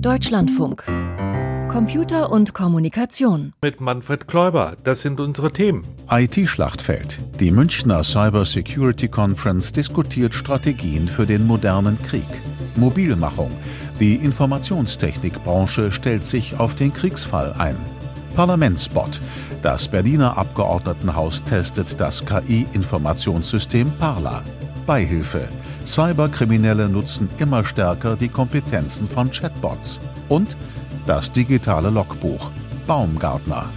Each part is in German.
Deutschlandfunk. Computer und Kommunikation. Mit Manfred Kläuber. Das sind unsere Themen. IT-Schlachtfeld. Die Münchner Cyber Security Conference diskutiert Strategien für den modernen Krieg. Mobilmachung. Die Informationstechnikbranche stellt sich auf den Kriegsfall ein. Parlamentsbot. Das Berliner Abgeordnetenhaus testet das KI-Informationssystem Parla. Beihilfe. Cyberkriminelle nutzen immer stärker die Kompetenzen von Chatbots. Und das digitale Logbuch. Baumgartner.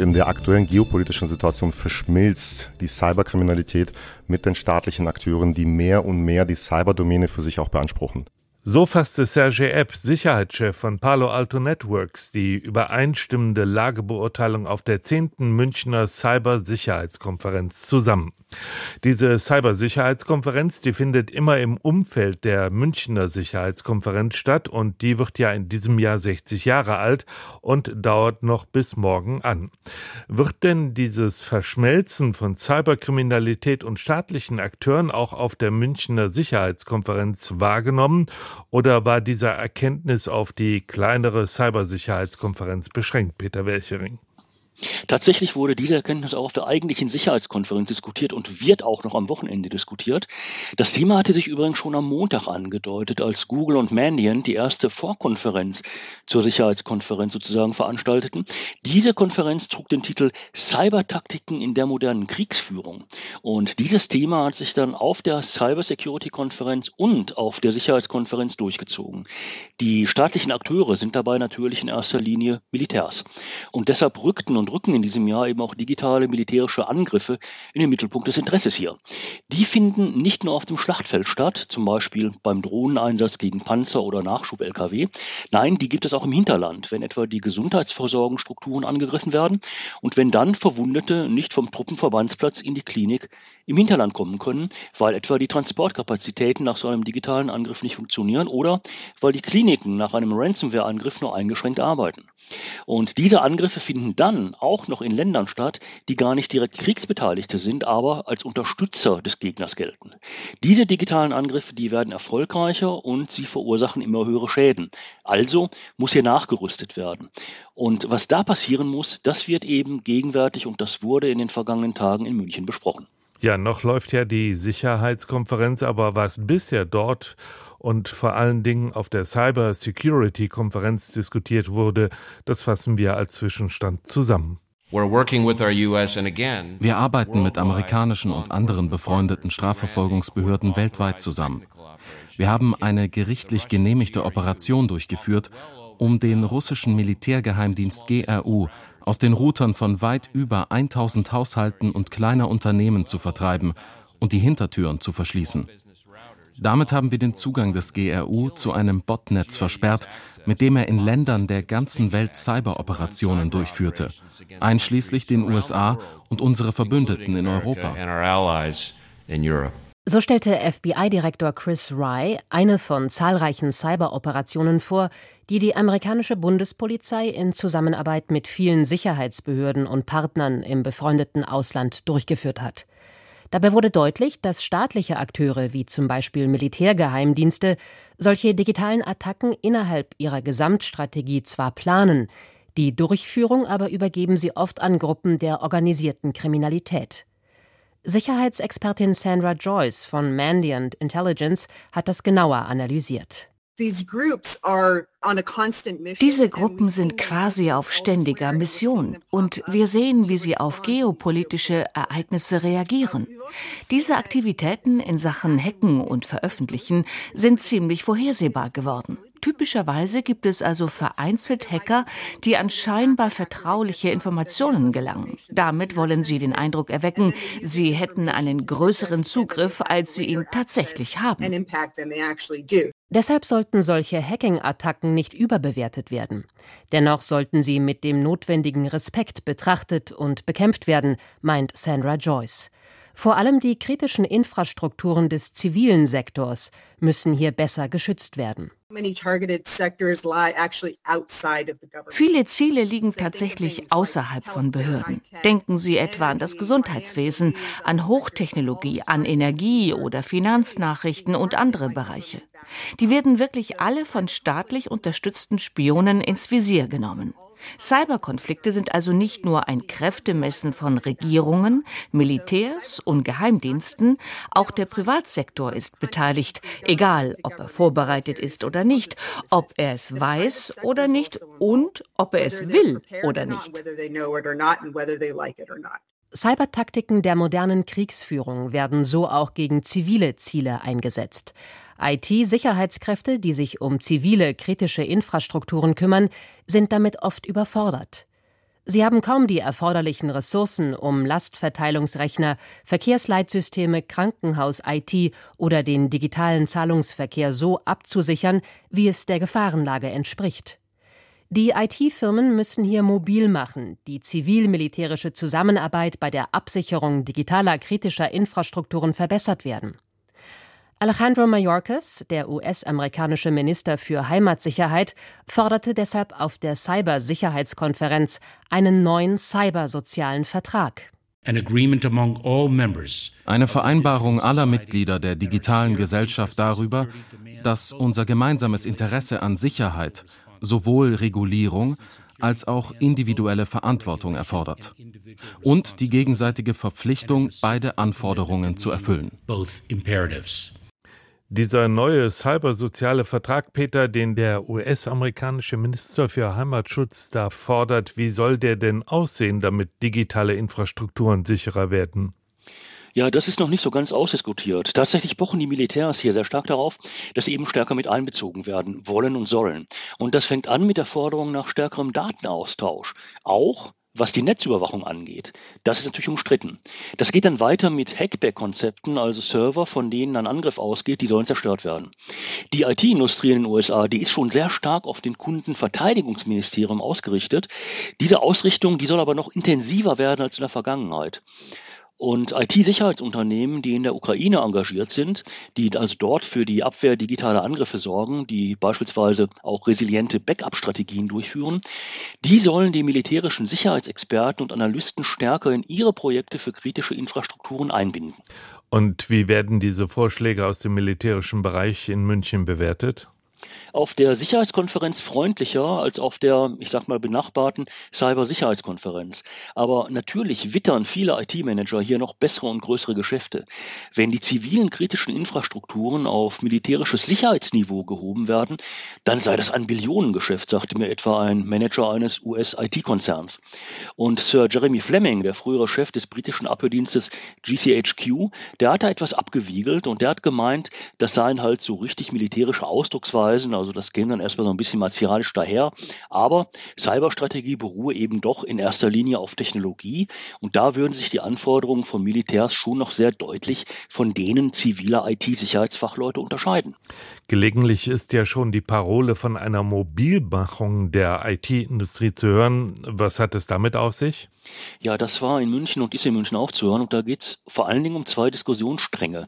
In der aktuellen geopolitischen Situation verschmilzt die Cyberkriminalität mit den staatlichen Akteuren, die mehr und mehr die Cyberdomäne für sich auch beanspruchen. So fasste Sergei Epp, Sicherheitschef von Palo Alto Networks, die übereinstimmende Lagebeurteilung auf der 10. Münchner Cybersicherheitskonferenz zusammen. Diese Cybersicherheitskonferenz, die findet immer im Umfeld der Münchner Sicherheitskonferenz statt und die wird ja in diesem Jahr 60 Jahre alt und dauert noch bis morgen an. Wird denn dieses Verschmelzen von Cyberkriminalität und staatlichen Akteuren auch auf der Münchner Sicherheitskonferenz wahrgenommen oder war dieser Erkenntnis auf die kleinere Cybersicherheitskonferenz beschränkt, Peter Welchering? Tatsächlich wurde diese Erkenntnis auch auf der eigentlichen Sicherheitskonferenz diskutiert und wird auch noch am Wochenende diskutiert. Das Thema hatte sich übrigens schon am Montag angedeutet, als Google und Mandiant die erste Vorkonferenz zur Sicherheitskonferenz sozusagen veranstalteten. Diese Konferenz trug den Titel Cybertaktiken in der modernen Kriegsführung. Und dieses Thema hat sich dann auf der Cybersecurity-Konferenz und auf der Sicherheitskonferenz durchgezogen. Die staatlichen Akteure sind dabei natürlich in erster Linie Militärs. Und deshalb rückten und rücken in diesem Jahr eben auch digitale militärische Angriffe in den Mittelpunkt des Interesses hier. Die finden nicht nur auf dem Schlachtfeld statt, zum Beispiel beim Drohneneinsatz gegen Panzer oder Nachschub-Lkw. Nein, die gibt es auch im Hinterland, wenn etwa die Gesundheitsversorgungsstrukturen angegriffen werden und wenn dann Verwundete nicht vom Truppenverbandsplatz in die Klinik im Hinterland kommen können, weil etwa die Transportkapazitäten nach so einem digitalen Angriff nicht funktionieren oder weil die Kliniken nach einem Ransomware-Angriff nur eingeschränkt arbeiten. Und diese Angriffe finden dann auch noch in Ländern statt, die gar nicht direkt Kriegsbeteiligte sind, aber als Unterstützer des Gegners gelten. Diese digitalen Angriffe, die werden erfolgreicher und sie verursachen immer höhere Schäden. Also muss hier nachgerüstet werden. Und was da passieren muss, das wird eben gegenwärtig und das wurde in den vergangenen Tagen in München besprochen. Ja, noch läuft ja die Sicherheitskonferenz, aber was bisher dort und vor allen Dingen auf der Cyber Security Konferenz diskutiert wurde, das fassen wir als Zwischenstand zusammen. Wir arbeiten mit amerikanischen und anderen befreundeten Strafverfolgungsbehörden weltweit zusammen. Wir haben eine gerichtlich genehmigte Operation durchgeführt, um den russischen Militärgeheimdienst GRU aus den Routern von weit über 1000 Haushalten und kleiner Unternehmen zu vertreiben und die Hintertüren zu verschließen. Damit haben wir den Zugang des GRU zu einem Botnetz versperrt, mit dem er in Ländern der ganzen Welt Cyberoperationen durchführte, einschließlich den USA und unsere Verbündeten in Europa. So stellte FBI-Direktor Chris Rye eine von zahlreichen Cyberoperationen vor, die die amerikanische Bundespolizei in Zusammenarbeit mit vielen Sicherheitsbehörden und Partnern im befreundeten Ausland durchgeführt hat. Dabei wurde deutlich, dass staatliche Akteure wie zum Beispiel Militärgeheimdienste solche digitalen Attacken innerhalb ihrer Gesamtstrategie zwar planen, die Durchführung aber übergeben sie oft an Gruppen der organisierten Kriminalität. Sicherheitsexpertin Sandra Joyce von Mandiant Intelligence hat das genauer analysiert. Diese Gruppen sind quasi auf ständiger Mission und wir sehen, wie sie auf geopolitische Ereignisse reagieren. Diese Aktivitäten in Sachen Hacken und Veröffentlichen sind ziemlich vorhersehbar geworden. Typischerweise gibt es also vereinzelt Hacker, die an scheinbar vertrauliche Informationen gelangen. Damit wollen sie den Eindruck erwecken, sie hätten einen größeren Zugriff, als sie ihn tatsächlich haben. Deshalb sollten solche Hacking-Attacken nicht überbewertet werden. Dennoch sollten sie mit dem notwendigen Respekt betrachtet und bekämpft werden, meint Sandra Joyce. Vor allem die kritischen Infrastrukturen des zivilen Sektors müssen hier besser geschützt werden. Viele Ziele liegen tatsächlich außerhalb von Behörden. Denken Sie etwa an das Gesundheitswesen, an Hochtechnologie, an Energie oder Finanznachrichten und andere Bereiche. Die werden wirklich alle von staatlich unterstützten Spionen ins Visier genommen. Cyberkonflikte sind also nicht nur ein Kräftemessen von Regierungen, Militärs und Geheimdiensten, auch der Privatsektor ist beteiligt, egal ob er vorbereitet ist oder nicht, ob er es weiß oder nicht und ob er es will oder nicht. Cybertaktiken der modernen Kriegsführung werden so auch gegen zivile Ziele eingesetzt. IT-Sicherheitskräfte, die sich um zivile kritische Infrastrukturen kümmern, sind damit oft überfordert. Sie haben kaum die erforderlichen Ressourcen, um Lastverteilungsrechner, Verkehrsleitsysteme, Krankenhaus-IT oder den digitalen Zahlungsverkehr so abzusichern, wie es der Gefahrenlage entspricht. Die IT-Firmen müssen hier mobil machen, die zivil-militärische Zusammenarbeit bei der Absicherung digitaler kritischer Infrastrukturen verbessert werden. Alejandro Mayorkas, der US-amerikanische Minister für Heimatsicherheit, forderte deshalb auf der Cybersicherheitskonferenz einen neuen cybersozialen Vertrag. Eine Vereinbarung aller Mitglieder der digitalen Gesellschaft darüber, dass unser gemeinsames Interesse an Sicherheit sowohl Regulierung als auch individuelle Verantwortung erfordert und die gegenseitige Verpflichtung, beide Anforderungen zu erfüllen. Dieser neue cybersoziale Vertrag, Peter, den der US-amerikanische Minister für Heimatschutz da fordert, wie soll der denn aussehen, damit digitale Infrastrukturen sicherer werden? Ja, das ist noch nicht so ganz ausdiskutiert. Tatsächlich pochen die Militärs hier sehr stark darauf, dass sie eben stärker mit einbezogen werden wollen und sollen. Und das fängt an mit der Forderung nach stärkerem Datenaustausch. Auch was die Netzüberwachung angeht, das ist natürlich umstritten. Das geht dann weiter mit Hackback-Konzepten, also Server, von denen ein Angriff ausgeht, die sollen zerstört werden. Die IT-Industrie in den USA, die ist schon sehr stark auf den Kundenverteidigungsministerium ausgerichtet. Diese Ausrichtung, die soll aber noch intensiver werden als in der Vergangenheit. Und IT-Sicherheitsunternehmen, die in der Ukraine engagiert sind, die also dort für die Abwehr digitaler Angriffe sorgen, die beispielsweise auch resiliente Backup-Strategien durchführen, die sollen die militärischen Sicherheitsexperten und Analysten stärker in ihre Projekte für kritische Infrastrukturen einbinden. Und wie werden diese Vorschläge aus dem militärischen Bereich in München bewertet? Auf der Sicherheitskonferenz freundlicher als auf der, ich sag mal, benachbarten Cybersicherheitskonferenz. Aber natürlich wittern viele IT-Manager hier noch bessere und größere Geschäfte. Wenn die zivilen kritischen Infrastrukturen auf militärisches Sicherheitsniveau gehoben werden, dann sei das ein Billionengeschäft, sagte mir etwa ein Manager eines US-IT-Konzerns. Und Sir Jeremy Fleming, der frühere Chef des britischen Abhördienstes GCHQ, der hat da etwas abgewiegelt und der hat gemeint, das seien halt so richtig militärische Ausdrucksweisen, also das käme dann erstmal so ein bisschen martialisch daher. Aber Cyberstrategie beruhe eben doch in erster Linie auf Technologie. Und da würden sich die Anforderungen von Militärs schon noch sehr deutlich von denen ziviler IT-Sicherheitsfachleute unterscheiden. Gelegentlich ist ja schon die Parole von einer Mobilmachung der IT-Industrie zu hören. Was hat es damit auf sich? Ja, das war in München und ist in München auch zu hören. Und da geht es vor allen Dingen um zwei Diskussionsstränge.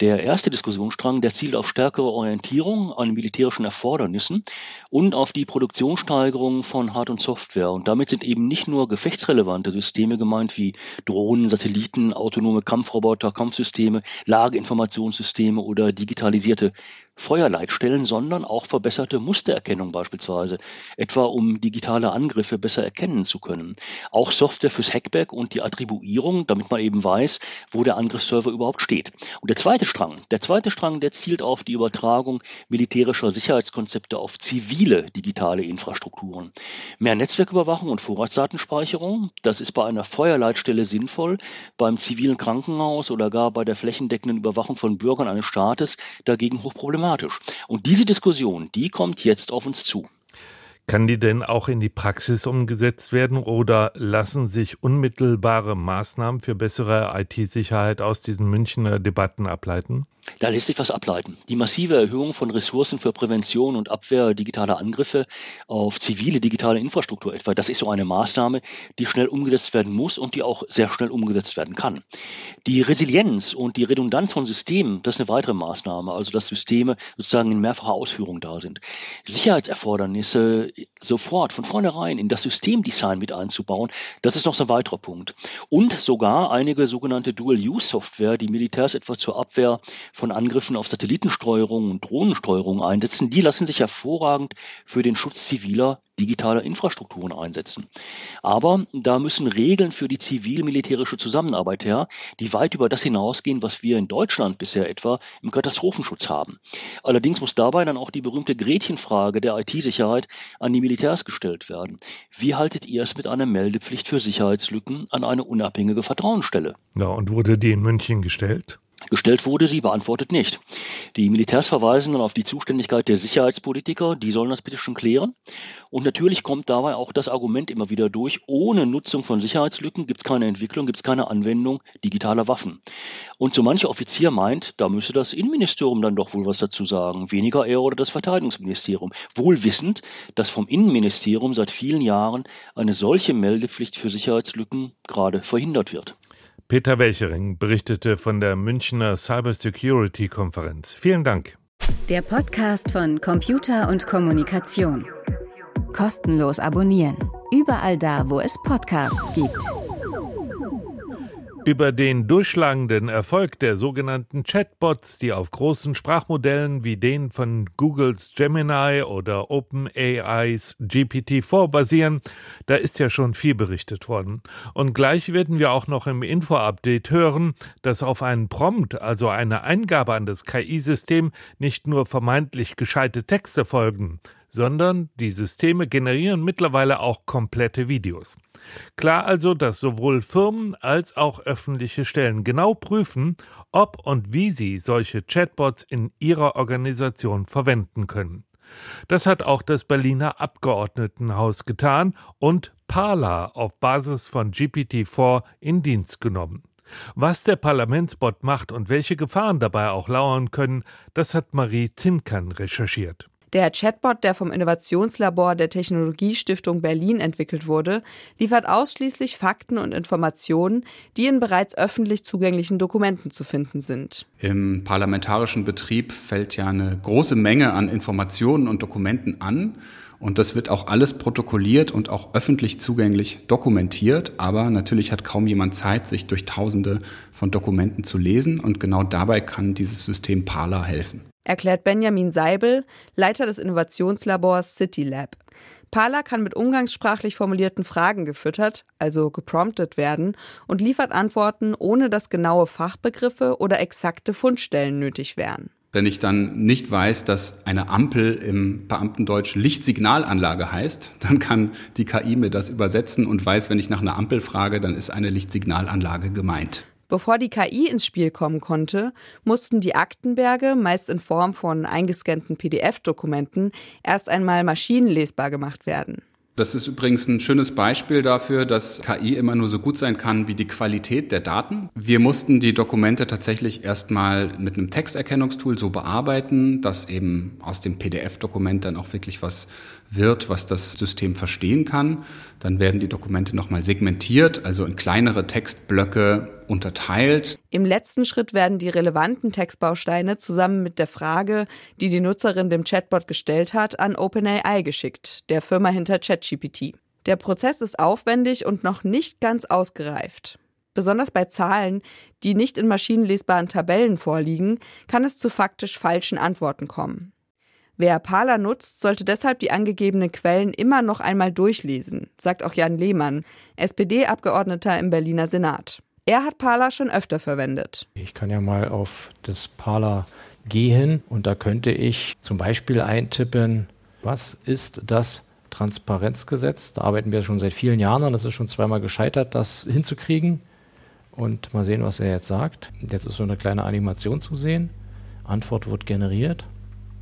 Der erste Diskussionsstrang, der zielt auf stärkere Orientierung an militärischen Erfordernissen und auf die Produktionssteigerung von Hard- und Software. Und damit sind eben nicht nur gefechtsrelevante Systeme gemeint wie Drohnen, Satelliten, autonome Kampfroboter, Kampfsysteme, Lageinformationssysteme oder digitalisierte Feuerleitstellen, sondern auch verbesserte Mustererkennung beispielsweise, etwa um digitale Angriffe besser erkennen zu können. Auch Software fürs Hackback und die Attribuierung, damit man eben weiß, wo der Angriffsserver überhaupt steht. Und der zweite Strang, der zweite Strang, der zielt auf die Übertragung militärischer Sicherheitskonzepte auf zivile digitale Infrastrukturen. Mehr Netzwerküberwachung und Vorratsdatenspeicherung, das ist bei einer Feuerleitstelle sinnvoll, beim zivilen Krankenhaus oder gar bei der flächendeckenden Überwachung von Bürgern eines Staates dagegen hochproblematisch dramatisch. Und diese Diskussion, die kommt jetzt auf uns zu. Kann die denn auch in die Praxis umgesetzt werden oder lassen sich unmittelbare Maßnahmen für bessere IT-Sicherheit aus diesen Münchner Debatten ableiten? Da lässt sich was ableiten. Die massive Erhöhung von Ressourcen für Prävention und Abwehr digitaler Angriffe auf zivile digitale Infrastruktur etwa, das ist so eine Maßnahme, die schnell umgesetzt werden muss und die auch sehr schnell umgesetzt werden kann. Die Resilienz und die Redundanz von Systemen, das ist eine weitere Maßnahme, also dass Systeme sozusagen in mehrfacher Ausführung da sind. Sicherheitserfordernisse sofort von vornherein in das Systemdesign mit einzubauen, das ist noch so ein weiterer Punkt. Und sogar einige sogenannte Dual-Use-Software, die Militärs etwa zur Abwehr von Angriffen auf Satellitensteuerung und Drohnensteuerung einsetzen, die lassen sich hervorragend für den Schutz ziviler digitaler Infrastrukturen einsetzen. Aber da müssen Regeln für die zivil-militärische Zusammenarbeit her, die weit über das hinausgehen, was wir in Deutschland bisher etwa im Katastrophenschutz haben. Allerdings muss dabei dann auch die berühmte Gretchenfrage der IT-Sicherheit an die Militärs gestellt werden. Wie haltet ihr es mit einer Meldepflicht für Sicherheitslücken an eine unabhängige Vertrauensstelle? Ja, und wurde die in München gestellt? Gestellt wurde sie, beantwortet nicht. Die Militärs verweisen dann auf die Zuständigkeit der Sicherheitspolitiker, die sollen das bitte schon klären. Und natürlich kommt dabei auch das Argument immer wieder durch, ohne Nutzung von Sicherheitslücken gibt es keine Entwicklung, gibt es keine Anwendung digitaler Waffen. Und so mancher Offizier meint, da müsse das Innenministerium dann doch wohl was dazu sagen, weniger er oder das Verteidigungsministerium. Wohl wissend, dass vom Innenministerium seit vielen Jahren eine solche Meldepflicht für Sicherheitslücken gerade verhindert wird. Peter Welchering berichtete von der Münchner Cybersecurity-Konferenz. Vielen Dank. Der Podcast von Computer und Kommunikation. Kostenlos abonnieren. Überall da, wo es Podcasts gibt. Über den durchschlagenden Erfolg der sogenannten Chatbots, die auf großen Sprachmodellen wie den von Googles Gemini oder OpenAIs GPT-4 basieren, da ist ja schon viel berichtet worden. Und gleich werden wir auch noch im Info-Update hören, dass auf einen Prompt, also eine Eingabe an das KI-System, nicht nur vermeintlich gescheite Texte folgen, sondern die Systeme generieren mittlerweile auch komplette Videos. Klar also, dass sowohl Firmen als auch öffentliche Stellen genau prüfen, ob und wie sie solche Chatbots in ihrer Organisation verwenden können. Das hat auch das Berliner Abgeordnetenhaus getan und Parler auf Basis von GPT-4 in Dienst genommen. Was der Parlamentsbot macht und welche Gefahren dabei auch lauern können, das hat Marie Zinkern recherchiert. Der Chatbot, der vom Innovationslabor der Technologiestiftung Berlin entwickelt wurde, liefert ausschließlich Fakten und Informationen, die in bereits öffentlich zugänglichen Dokumenten zu finden sind. Im parlamentarischen Betrieb fällt ja eine große Menge an Informationen und Dokumenten an. Und das wird auch alles protokolliert und auch öffentlich zugänglich dokumentiert. Aber natürlich hat kaum jemand Zeit, sich durch Tausende von Dokumenten zu lesen. Und genau dabei kann dieses System Parler helfen erklärt Benjamin Seibel, Leiter des Innovationslabors CityLab. Parler kann mit umgangssprachlich formulierten Fragen gefüttert, also gepromptet werden und liefert Antworten, ohne dass genaue Fachbegriffe oder exakte Fundstellen nötig wären. Wenn ich dann nicht weiß, dass eine Ampel im Beamtendeutsch Lichtsignalanlage heißt, dann kann die KI mir das übersetzen und weiß, wenn ich nach einer Ampel frage, dann ist eine Lichtsignalanlage gemeint. Bevor die KI ins Spiel kommen konnte, mussten die Aktenberge, meist in Form von eingescannten PDF-Dokumenten, erst einmal maschinenlesbar gemacht werden. Das ist übrigens ein schönes Beispiel dafür, dass KI immer nur so gut sein kann wie die Qualität der Daten. Wir mussten die Dokumente tatsächlich erstmal mit einem Texterkennungstool so bearbeiten, dass eben aus dem PDF-Dokument dann auch wirklich was wird, was das System verstehen kann. Dann werden die Dokumente nochmal segmentiert, also in kleinere Textblöcke unterteilt. Im letzten Schritt werden die relevanten Textbausteine zusammen mit der Frage, die die Nutzerin dem Chatbot gestellt hat, an OpenAI geschickt, der Firma hinter ChatGPT. Der Prozess ist aufwendig und noch nicht ganz ausgereift. Besonders bei Zahlen, die nicht in maschinenlesbaren Tabellen vorliegen, kann es zu faktisch falschen Antworten kommen. Wer Parler nutzt, sollte deshalb die angegebenen Quellen immer noch einmal durchlesen, sagt auch Jan Lehmann, SPD-Abgeordneter im Berliner Senat. Er hat Parler schon öfter verwendet. Ich kann ja mal auf das Parler gehen und da könnte ich zum Beispiel eintippen, was ist das Transparenzgesetz? Da arbeiten wir schon seit vielen Jahren und es ist schon zweimal gescheitert, das hinzukriegen. Und mal sehen, was er jetzt sagt. Jetzt ist so eine kleine Animation zu sehen. Antwort wird generiert.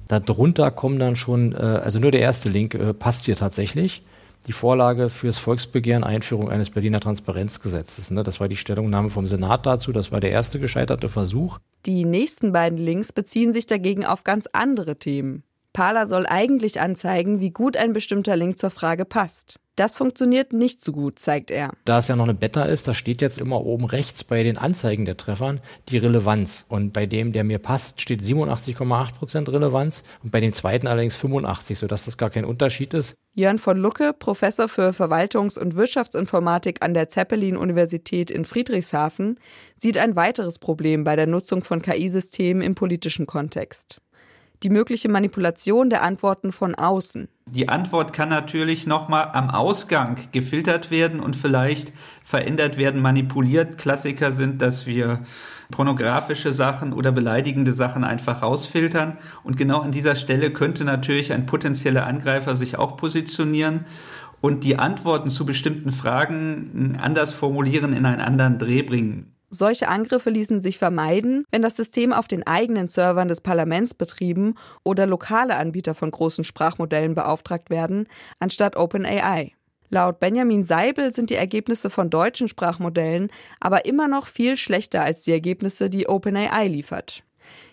Darunter kommen dann schon, äh, also nur der erste Link äh, passt hier tatsächlich. die Vorlage fürs Volksbegehren Einführung eines Berliner Transparenzgesetzes. Ne? Das war die Stellungnahme vom Senat dazu. Das war der erste gescheiterte Versuch. Die nächsten beiden Links beziehen sich dagegen auf ganz andere Themen. Parler soll eigentlich anzeigen, wie gut ein bestimmter Link zur Frage passt. Das funktioniert nicht so gut, zeigt er. Da es ja noch eine Beta ist, da steht jetzt immer oben rechts bei den Anzeigen der Treffern die Relevanz. Und bei dem, der mir passt, steht 87,8 Prozent Relevanz und bei dem zweiten allerdings 85, sodass das gar kein Unterschied ist. Jörn von Lucke, Professor für Verwaltungs- und Wirtschaftsinformatik an der Zeppelin-Universität in Friedrichshafen, sieht ein weiteres Problem bei der Nutzung von KI-Systemen im politischen Kontext die mögliche Manipulation der Antworten von außen. Die Antwort kann natürlich nochmal am Ausgang gefiltert werden und vielleicht verändert werden, manipuliert. Klassiker sind, dass wir pornografische Sachen oder beleidigende Sachen einfach rausfiltern. Und genau an dieser Stelle könnte natürlich ein potenzieller Angreifer sich auch positionieren und die Antworten zu bestimmten Fragen anders formulieren, in einen anderen Dreh bringen. Solche Angriffe ließen sich vermeiden, wenn das System auf den eigenen Servern des Parlaments betrieben oder lokale Anbieter von großen Sprachmodellen beauftragt werden, anstatt OpenAI. Laut Benjamin Seibel sind die Ergebnisse von deutschen Sprachmodellen aber immer noch viel schlechter als die Ergebnisse, die OpenAI liefert.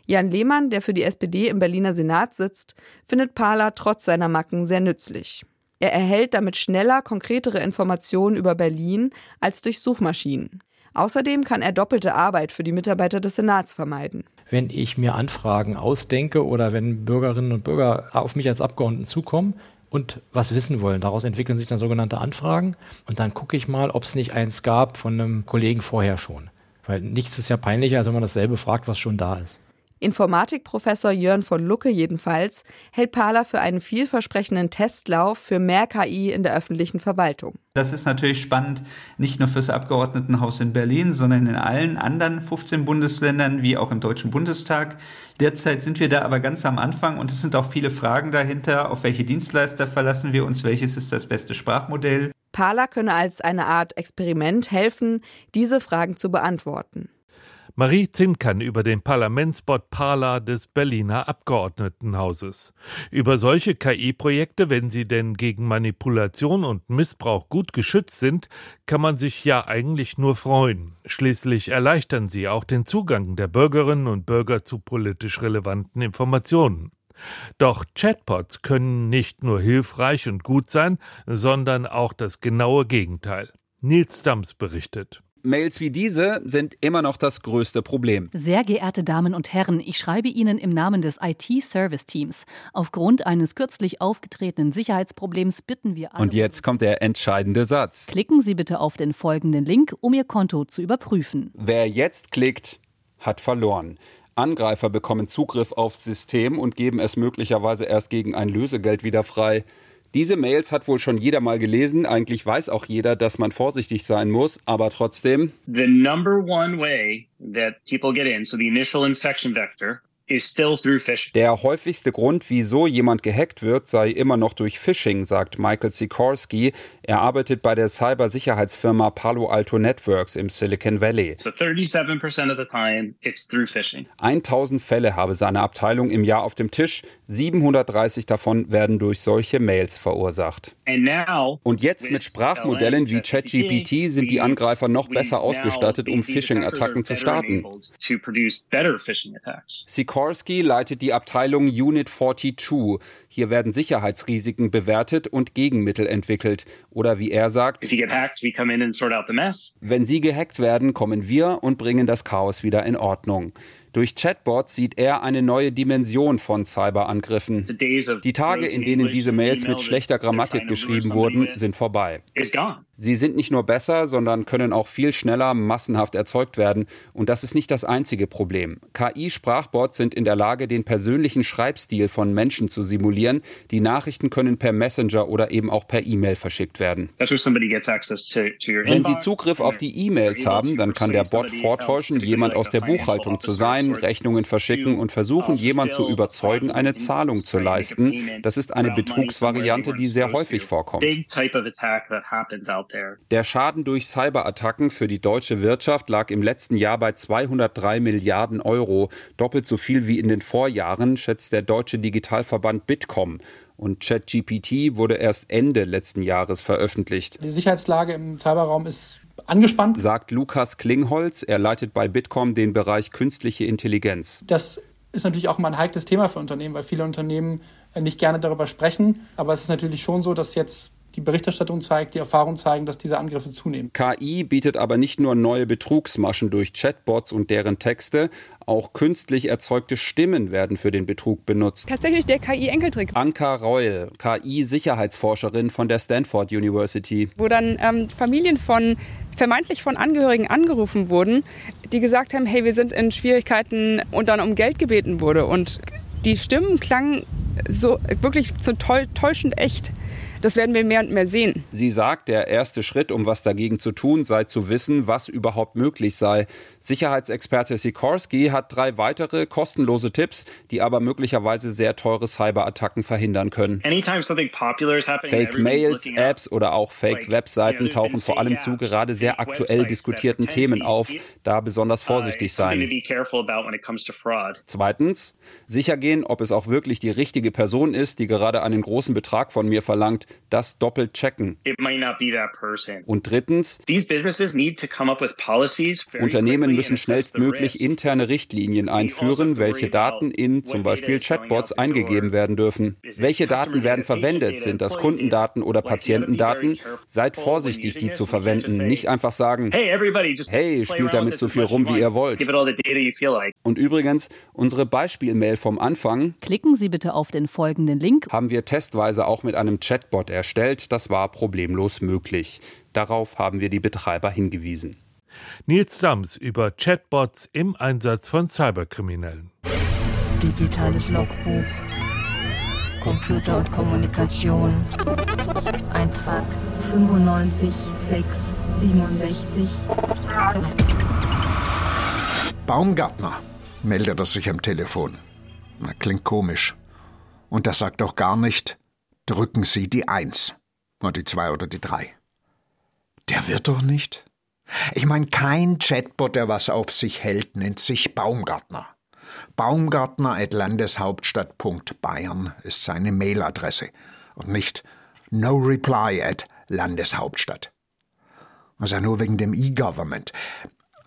Jan Lehmann, der für die SPD im Berliner Senat sitzt, findet Parler trotz seiner Macken sehr nützlich. Er erhält damit schneller konkretere Informationen über Berlin als durch Suchmaschinen. Außerdem kann er doppelte Arbeit für die Mitarbeiter des Senats vermeiden. Wenn ich mir Anfragen ausdenke oder wenn Bürgerinnen und Bürger auf mich als Abgeordneten zukommen, und was wissen wollen. Daraus entwickeln sich dann sogenannte Anfragen und dann gucke ich mal, ob es nicht eins gab von einem Kollegen vorher schon. Weil nichts ist ja peinlicher, als wenn man dasselbe fragt, was schon da ist. Informatikprofessor Jörn von Lucke jedenfalls hält Parler für einen vielversprechenden Testlauf für mehr KI in der öffentlichen Verwaltung. Das ist natürlich spannend, nicht nur fürs Abgeordnetenhaus in Berlin, sondern in allen anderen 15 Bundesländern wie auch im Deutschen Bundestag. Derzeit sind wir da aber ganz am Anfang und es sind auch viele Fragen dahinter. Auf welche Dienstleister verlassen wir uns? Welches ist das beste Sprachmodell? Parler könne als eine Art Experiment helfen, diese Fragen zu beantworten. Marie Zinkern über den Parlamentsbot Parler des Berliner Abgeordnetenhauses. Über solche KI-Projekte, wenn sie denn gegen Manipulation und Missbrauch gut geschützt sind, kann man sich ja eigentlich nur freuen. Schließlich erleichtern sie auch den Zugang der Bürgerinnen und Bürger zu politisch relevanten Informationen. Doch Chatbots können nicht nur hilfreich und gut sein, sondern auch das genaue Gegenteil. Nils Dams berichtet. Mails wie diese sind immer noch das größte Problem. Sehr geehrte Damen und Herren, ich schreibe Ihnen im Namen des IT-Service-Teams. Aufgrund eines kürzlich aufgetretenen Sicherheitsproblems bitten wir alle. Und jetzt kommt der entscheidende Satz. Klicken Sie bitte auf den folgenden Link, um Ihr Konto zu überprüfen. Wer jetzt klickt, hat verloren. Angreifer bekommen Zugriff aufs System und geben es möglicherweise erst gegen ein Lösegeld wieder frei. Diese Mails hat wohl schon jeder mal gelesen. Eigentlich weiß auch jeder, dass man vorsichtig sein muss, aber trotzdem. The number one way that people get in, so the initial infection vector, der häufigste Grund, wieso jemand gehackt wird, sei immer noch durch Phishing, sagt Michael Sikorsky. Er arbeitet bei der Cybersicherheitsfirma Palo Alto Networks im Silicon Valley. So 37% of the time it's through phishing. 1000 Fälle habe seine Abteilung im Jahr auf dem Tisch. 730 davon werden durch solche Mails verursacht. Und jetzt mit Sprachmodellen wie ChatGPT sind die Angreifer noch besser ausgestattet, um Phishing-Attacken zu starten. Sikorsky leitet die Abteilung Unit 42. Hier werden Sicherheitsrisiken bewertet und Gegenmittel entwickelt. Oder wie er sagt, wenn Sie gehackt werden, kommen wir und bringen das Chaos wieder in Ordnung. Durch Chatbots sieht er eine neue Dimension von Cyberangriffen. Die Tage, in denen diese Mails mit schlechter Grammatik geschrieben wurden, sind vorbei. Sie sind nicht nur besser, sondern können auch viel schneller massenhaft erzeugt werden. Und das ist nicht das einzige Problem. KI-Sprachbots sind in der Lage, den persönlichen Schreibstil von Menschen zu simulieren. Die Nachrichten können per Messenger oder eben auch per E-Mail verschickt werden. Wenn Sie Zugriff auf die E-Mails haben, dann kann der Bot vortäuschen, jemand aus der Buchhaltung zu sein, Rechnungen verschicken und versuchen, jemand zu überzeugen, eine Zahlung zu leisten. Das ist eine Betrugsvariante, die sehr häufig vorkommt. Der Schaden durch Cyberattacken für die deutsche Wirtschaft lag im letzten Jahr bei 203 Milliarden Euro, doppelt so viel wie in den Vorjahren, schätzt der deutsche Digitalverband Bitkom. und ChatGPT wurde erst Ende letzten Jahres veröffentlicht. Die Sicherheitslage im Cyberraum ist angespannt, sagt Lukas Klingholz. Er leitet bei Bitkom den Bereich künstliche Intelligenz. Das ist natürlich auch mal ein heikles Thema für Unternehmen, weil viele Unternehmen nicht gerne darüber sprechen. Aber es ist natürlich schon so, dass jetzt die Berichterstattung zeigt, die Erfahrungen zeigen, dass diese Angriffe zunehmen. KI bietet aber nicht nur neue Betrugsmaschen durch Chatbots und deren Texte, auch künstlich erzeugte Stimmen werden für den Betrug benutzt. Tatsächlich der KI-Enkeltrick. Anka Reul, KI-Sicherheitsforscherin von der Stanford University. Wo dann ähm, Familien von vermeintlich von Angehörigen angerufen wurden, die gesagt haben, hey, wir sind in Schwierigkeiten und dann um Geld gebeten wurde. Und die Stimmen klangen so wirklich so täuschend echt. Das werden wir mehr und mehr sehen. Sie sagt, der erste Schritt, um was dagegen zu tun, sei zu wissen, was überhaupt möglich sei. Sicherheitsexperte Sikorsky hat drei weitere kostenlose Tipps, die aber möglicherweise sehr teure Cyberattacken verhindern können. Fake Mails, Apps oder auch Fake Webseiten tauchen vor allem zu gerade sehr aktuell diskutierten Themen auf, da besonders vorsichtig sein. Zweitens, sicher gehen, ob es auch wirklich die richtige Person ist, die gerade einen großen Betrag von mir verlangt, das doppelt checken. Und drittens, Unternehmen müssen schnellstmöglich interne Richtlinien einführen, welche Daten in zum Beispiel Chatbots eingegeben werden dürfen. Welche Daten werden verwendet? Sind das Kundendaten oder Patientendaten? Seid vorsichtig, die zu verwenden. Nicht einfach sagen, hey, spielt damit so viel rum, wie ihr wollt. Und übrigens, unsere Beispielmail vom Anfang, klicken Sie bitte auf den folgenden Link, haben wir testweise auch mit einem Chatbot erstellt. Das war problemlos möglich. Darauf haben wir die Betreiber hingewiesen. Nils Dams über Chatbots im Einsatz von Cyberkriminellen. Digitales Logbuch. Computer und Kommunikation. Eintrag 95 6 67. Baumgartner, meldet er sich am Telefon. Na, klingt komisch. Und das sagt doch gar nicht, drücken Sie die Eins. Oder die Zwei oder die Drei. Der wird doch nicht. Ich meine, kein Chatbot, der was auf sich hält, nennt sich Baumgartner. Baumgartner at Landeshauptstadt.bayern ist seine Mailadresse und nicht no reply at Landeshauptstadt. Also nur wegen dem E-Government.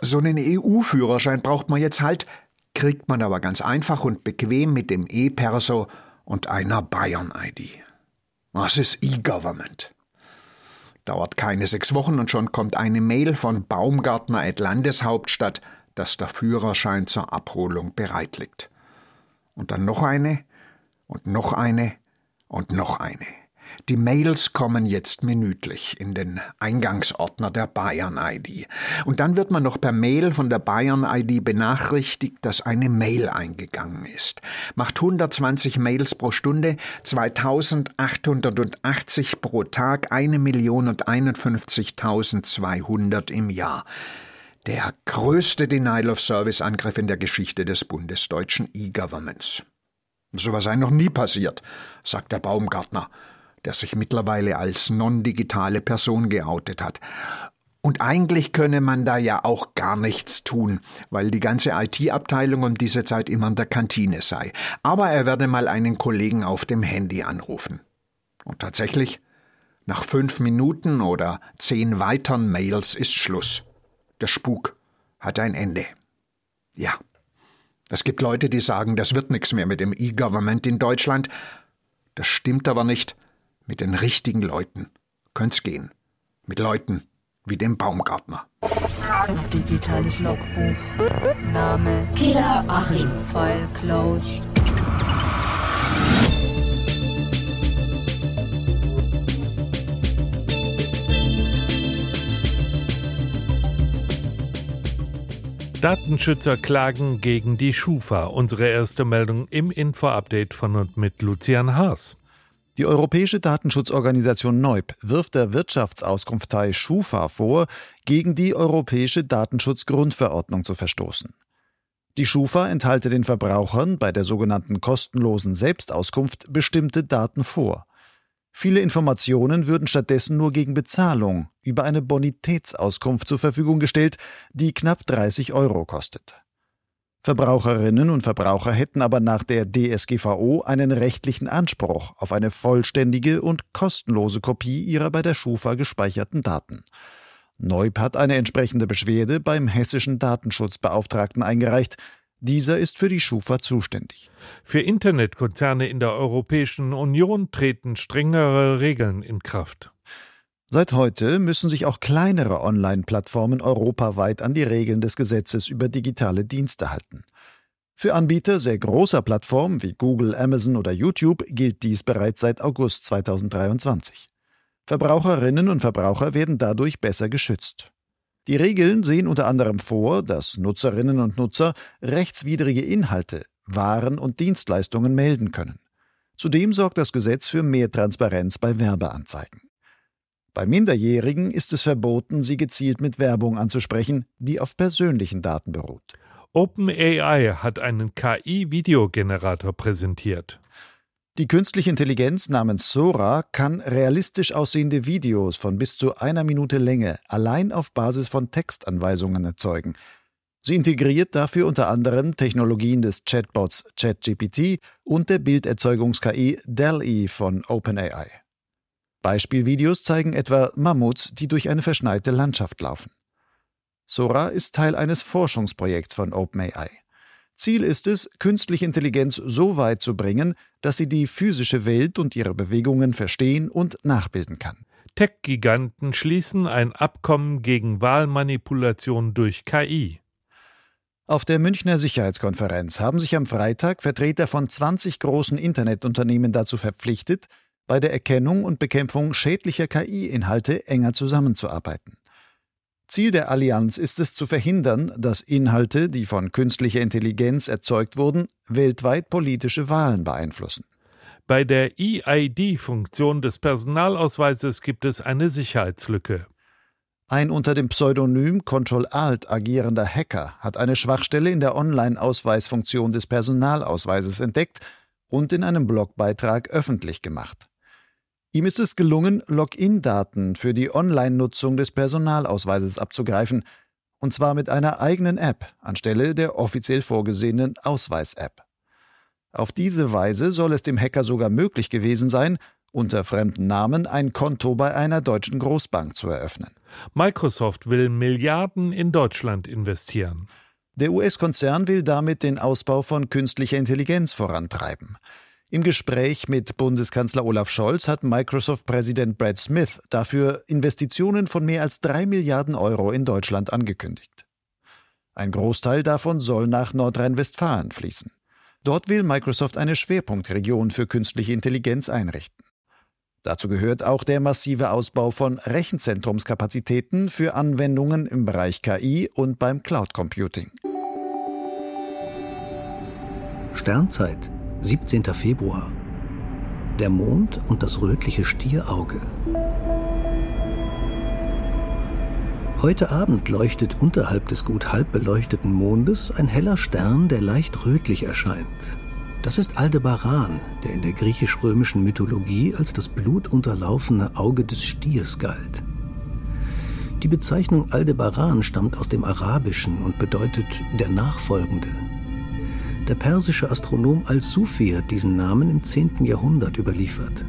So einen EU-Führerschein braucht man jetzt halt, kriegt man aber ganz einfach und bequem mit dem E-Perso und einer Bayern-ID. Was ist E-Government? Dauert keine sechs Wochen und schon kommt eine Mail von Baumgartner at Landeshauptstadt, dass der Führerschein zur Abholung bereit liegt. Und dann noch eine und noch eine und noch eine. Die Mails kommen jetzt minütlich in den Eingangsordner der Bayern-ID. Und dann wird man noch per Mail von der Bayern-ID benachrichtigt, dass eine Mail eingegangen ist. Macht 120 Mails pro Stunde, 2880 pro Tag, 1.051.200 im Jahr. Der größte Denial-of-Service-Angriff in der Geschichte des bundesdeutschen E-Governments. Sowas sei noch nie passiert, sagt der Baumgartner der sich mittlerweile als non-digitale Person geoutet hat. Und eigentlich könne man da ja auch gar nichts tun, weil die ganze IT-Abteilung um diese Zeit immer in der Kantine sei. Aber er werde mal einen Kollegen auf dem Handy anrufen. Und tatsächlich, nach fünf Minuten oder zehn weiteren Mails ist Schluss. Der Spuk hat ein Ende. Ja. Es gibt Leute, die sagen, das wird nichts mehr mit dem E-Government in Deutschland. Das stimmt aber nicht. Mit den richtigen Leuten könnt's gehen. Mit Leuten wie dem Baumgartner. Digitales Logbuch. Name Killer Achim. File closed. Datenschützer klagen gegen die Schufa. Unsere erste Meldung im Info-Update von und mit Lucian Haas. Die Europäische Datenschutzorganisation NEUB wirft der Wirtschaftsauskunftei Schufa vor, gegen die Europäische Datenschutzgrundverordnung zu verstoßen. Die Schufa enthalte den Verbrauchern bei der sogenannten kostenlosen Selbstauskunft bestimmte Daten vor. Viele Informationen würden stattdessen nur gegen Bezahlung über eine Bonitätsauskunft zur Verfügung gestellt, die knapp 30 Euro kostet. Verbraucherinnen und Verbraucher hätten aber nach der DSGVO einen rechtlichen Anspruch auf eine vollständige und kostenlose Kopie ihrer bei der Schufa gespeicherten Daten. Neup hat eine entsprechende Beschwerde beim hessischen Datenschutzbeauftragten eingereicht. Dieser ist für die Schufa zuständig. Für Internetkonzerne in der Europäischen Union treten strengere Regeln in Kraft. Seit heute müssen sich auch kleinere Online-Plattformen europaweit an die Regeln des Gesetzes über digitale Dienste halten. Für Anbieter sehr großer Plattformen wie Google, Amazon oder YouTube gilt dies bereits seit August 2023. Verbraucherinnen und Verbraucher werden dadurch besser geschützt. Die Regeln sehen unter anderem vor, dass Nutzerinnen und Nutzer rechtswidrige Inhalte, Waren und Dienstleistungen melden können. Zudem sorgt das Gesetz für mehr Transparenz bei Werbeanzeigen. Bei Minderjährigen ist es verboten, sie gezielt mit Werbung anzusprechen, die auf persönlichen Daten beruht. OpenAI hat einen KI-Videogenerator präsentiert. Die künstliche Intelligenz namens Sora kann realistisch aussehende Videos von bis zu einer Minute Länge allein auf Basis von Textanweisungen erzeugen. Sie integriert dafür unter anderem Technologien des Chatbots ChatGPT und der Bilderzeugungs-KI DALL-E von OpenAI. Beispielvideos zeigen etwa Mammuts, die durch eine verschneite Landschaft laufen. Sora ist Teil eines Forschungsprojekts von OpenAI. Ziel ist es, künstliche Intelligenz so weit zu bringen, dass sie die physische Welt und ihre Bewegungen verstehen und nachbilden kann. Tech-Giganten schließen ein Abkommen gegen Wahlmanipulation durch KI. Auf der Münchner Sicherheitskonferenz haben sich am Freitag Vertreter von 20 großen Internetunternehmen dazu verpflichtet, bei der Erkennung und Bekämpfung schädlicher KI-Inhalte enger zusammenzuarbeiten. Ziel der Allianz ist es zu verhindern, dass Inhalte, die von künstlicher Intelligenz erzeugt wurden, weltweit politische Wahlen beeinflussen. Bei der EID-Funktion des Personalausweises gibt es eine Sicherheitslücke. Ein unter dem Pseudonym Control Alt agierender Hacker hat eine Schwachstelle in der Online-Ausweisfunktion des Personalausweises entdeckt und in einem Blogbeitrag öffentlich gemacht. Ihm ist es gelungen, Login-Daten für die Online-Nutzung des Personalausweises abzugreifen, und zwar mit einer eigenen App anstelle der offiziell vorgesehenen Ausweis-App. Auf diese Weise soll es dem Hacker sogar möglich gewesen sein, unter fremden Namen ein Konto bei einer deutschen Großbank zu eröffnen. Microsoft will Milliarden in Deutschland investieren. Der US-Konzern will damit den Ausbau von künstlicher Intelligenz vorantreiben. Im Gespräch mit Bundeskanzler Olaf Scholz hat Microsoft-Präsident Brad Smith dafür Investitionen von mehr als drei Milliarden Euro in Deutschland angekündigt. Ein Großteil davon soll nach Nordrhein-Westfalen fließen. Dort will Microsoft eine Schwerpunktregion für künstliche Intelligenz einrichten. Dazu gehört auch der massive Ausbau von Rechenzentrumskapazitäten für Anwendungen im Bereich KI und beim Cloud Computing. Sternzeit 17. Februar. Der Mond und das rötliche Stierauge. Heute Abend leuchtet unterhalb des gut halb beleuchteten Mondes ein heller Stern, der leicht rötlich erscheint. Das ist Aldebaran, der in der griechisch-römischen Mythologie als das blutunterlaufene Auge des Stiers galt. Die Bezeichnung Aldebaran stammt aus dem Arabischen und bedeutet der Nachfolgende. Der persische Astronom Al-Sufi hat diesen Namen im 10. Jahrhundert überliefert.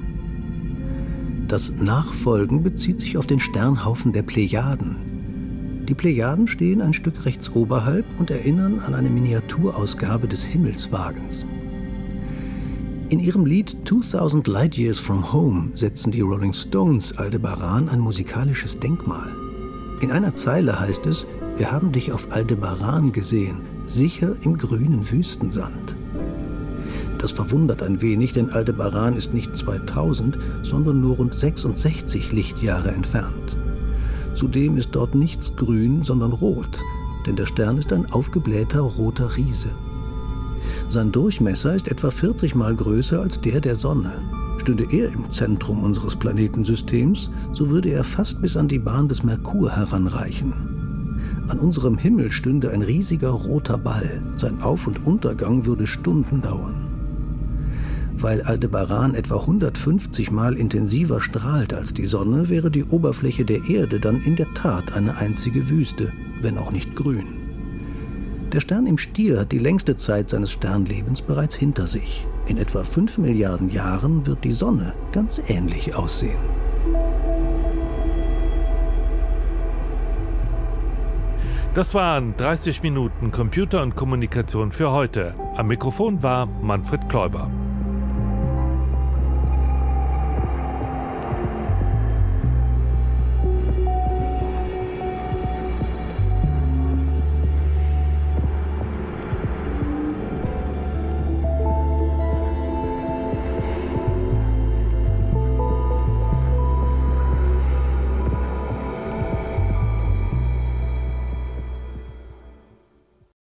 Das Nachfolgen bezieht sich auf den Sternhaufen der Plejaden. Die Plejaden stehen ein Stück rechts oberhalb und erinnern an eine Miniaturausgabe des Himmelswagens. In ihrem Lied 2000 Light Years from Home setzen die Rolling Stones Aldebaran ein musikalisches Denkmal. In einer Zeile heißt es, wir haben dich auf Aldebaran gesehen, sicher im grünen Wüstensand. Das verwundert ein wenig, denn Aldebaran ist nicht 2000, sondern nur rund 66 Lichtjahre entfernt. Zudem ist dort nichts grün, sondern rot, denn der Stern ist ein aufgeblähter roter Riese. Sein Durchmesser ist etwa 40 mal größer als der der Sonne. Stünde er im Zentrum unseres Planetensystems, so würde er fast bis an die Bahn des Merkur heranreichen. An unserem Himmel stünde ein riesiger roter Ball. Sein Auf- und Untergang würde Stunden dauern. Weil Aldebaran etwa 150 Mal intensiver strahlt als die Sonne, wäre die Oberfläche der Erde dann in der Tat eine einzige Wüste, wenn auch nicht grün. Der Stern im Stier hat die längste Zeit seines Sternlebens bereits hinter sich. In etwa 5 Milliarden Jahren wird die Sonne ganz ähnlich aussehen. Das waren 30 Minuten Computer und Kommunikation für heute. Am Mikrofon war Manfred Kläuber.